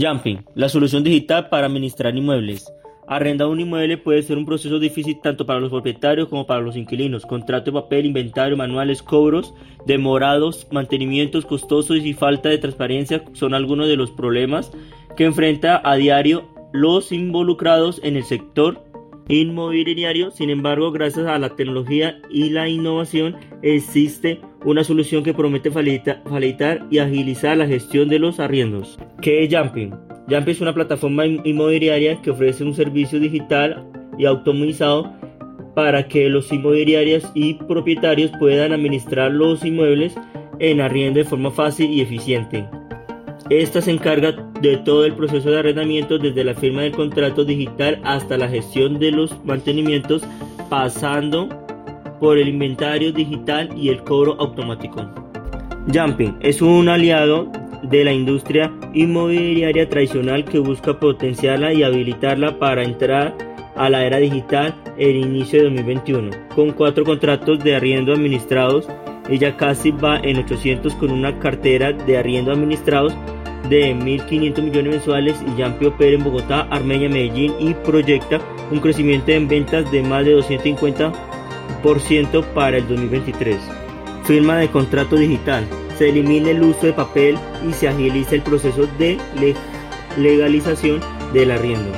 Jumping, la solución digital para administrar inmuebles. Arrendar un inmueble puede ser un proceso difícil tanto para los propietarios como para los inquilinos. Contrato de papel, inventario, manuales, cobros, demorados, mantenimientos costosos y falta de transparencia son algunos de los problemas que enfrenta a diario los involucrados en el sector inmobiliario. Sin embargo, gracias a la tecnología y la innovación existe una solución que promete facilitar y agilizar la gestión de los arriendos. ¿Qué es Jumping? Jumping es una plataforma inmobiliaria que ofrece un servicio digital y automatizado para que los inmobiliarios y propietarios puedan administrar los inmuebles en arriendo de forma fácil y eficiente. Esta se encarga de todo el proceso de arrendamiento desde la firma del contrato digital hasta la gestión de los mantenimientos pasando por el inventario digital y el cobro automático. Jumping es un aliado de la industria inmobiliaria tradicional que busca potenciarla y habilitarla para entrar a la era digital el inicio de 2021. Con cuatro contratos de arriendo administrados, ella casi va en 800 con una cartera de arriendo administrados de 1.500 millones mensuales y Jampi opera en Bogotá, Armenia, Medellín y proyecta un crecimiento en ventas de más de 250% para el 2023. Firma de contrato digital. Se elimina el uso de papel y se agiliza el proceso de legalización del arriendo.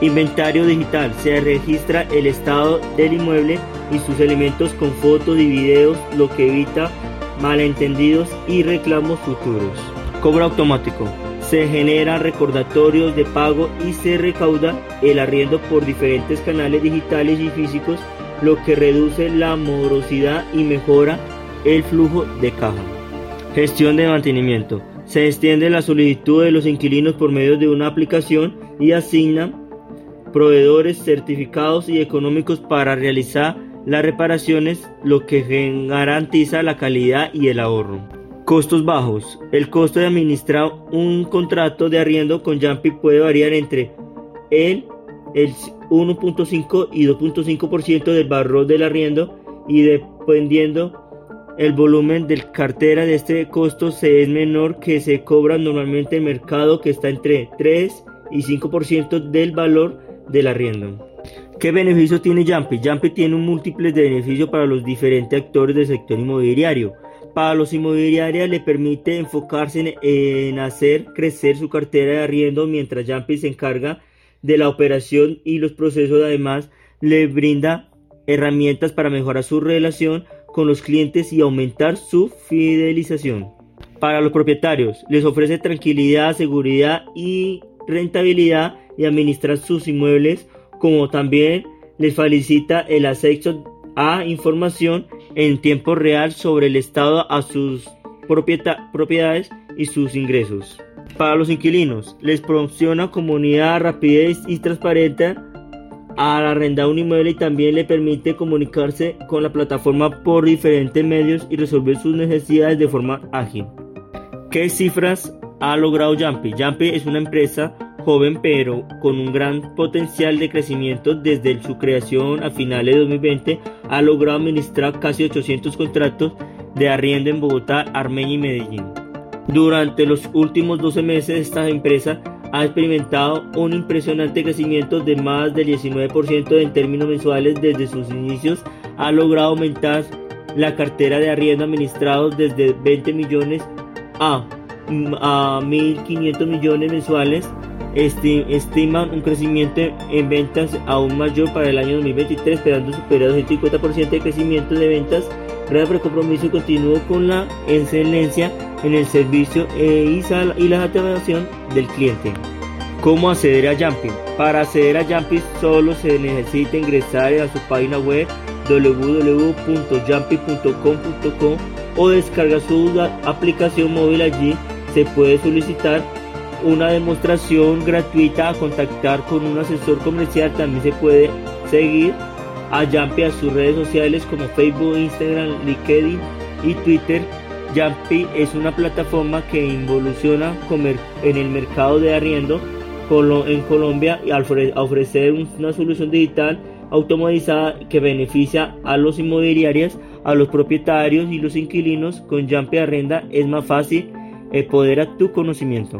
Inventario digital. Se registra el estado del inmueble y sus elementos con fotos y videos, lo que evita malentendidos y reclamos futuros. Cobro automático. Se generan recordatorios de pago y se recauda el arriendo por diferentes canales digitales y físicos, lo que reduce la morosidad y mejora el flujo de caja. Gestión de mantenimiento. Se extiende la solicitud de los inquilinos por medio de una aplicación y asigna proveedores certificados y económicos para realizar las reparaciones, lo que garantiza la calidad y el ahorro. Costos bajos. El costo de administrar un contrato de arriendo con Jumpy puede variar entre el, el 1.5 y 2.5% del valor del arriendo y dependiendo el volumen de cartera de este costo es menor que se cobra normalmente en el mercado que está entre 3 y 5% del valor del arriendo. ¿Qué beneficios tiene Jumpy? Jumpy tiene un múltiples de beneficios para los diferentes actores del sector inmobiliario para los inmobiliarios le permite enfocarse en, hacer crecer su cartera de arriendo mientras Jumpy se encarga de la operación y los procesos. Además, le brinda herramientas para mejorar su relación con los clientes y aumentar su fidelización. Para los propietarios, les ofrece tranquilidad, seguridad y rentabilidad y administrar sus inmuebles, como también les facilita el acceso a información en tiempo real sobre el estado a sus propiedades y sus ingresos. Para los inquilinos, les proporciona comunidad, rapidez y transparente al arrendar un inmueble y también le permite comunicarse con la plataforma por diferentes medios y resolver sus necesidades de forma ágil. ¿Qué cifras ha logrado Jumpy? Jumpy es una empresa joven pero con un gran potencial de crecimiento desde su creación a finales de 2020 ha logrado administrar casi 800 contratos de arriendo en Bogotá, Armenia y Medellín. Durante los últimos 12 meses esta empresa ha experimentado un impresionante crecimiento de más del 19% en términos mensuales desde sus inicios, ha logrado aumentar la cartera de arriendo administrados desde 20 millones a, a 1.500 millones mensuales estiman un crecimiento en ventas aún mayor para el año 2023, esperando superar el 150% de crecimiento de ventas gracias al compromiso continuo con la excelencia en el servicio e y la atención del cliente. ¿Cómo acceder a Jumping? Para acceder a Jumping solo se necesita ingresar a su página web www.jumping.com.co o descargar su aplicación móvil allí se puede solicitar una demostración gratuita a contactar con un asesor comercial. También se puede seguir a Jumpy a sus redes sociales como Facebook, Instagram, LinkedIn y Twitter. Jumpy es una plataforma que involuciona en el mercado de arriendo en Colombia y al ofrecer una solución digital automatizada que beneficia a los inmobiliarios, a los propietarios y los inquilinos. Con Jumpy Arrenda es más fácil poder a tu conocimiento.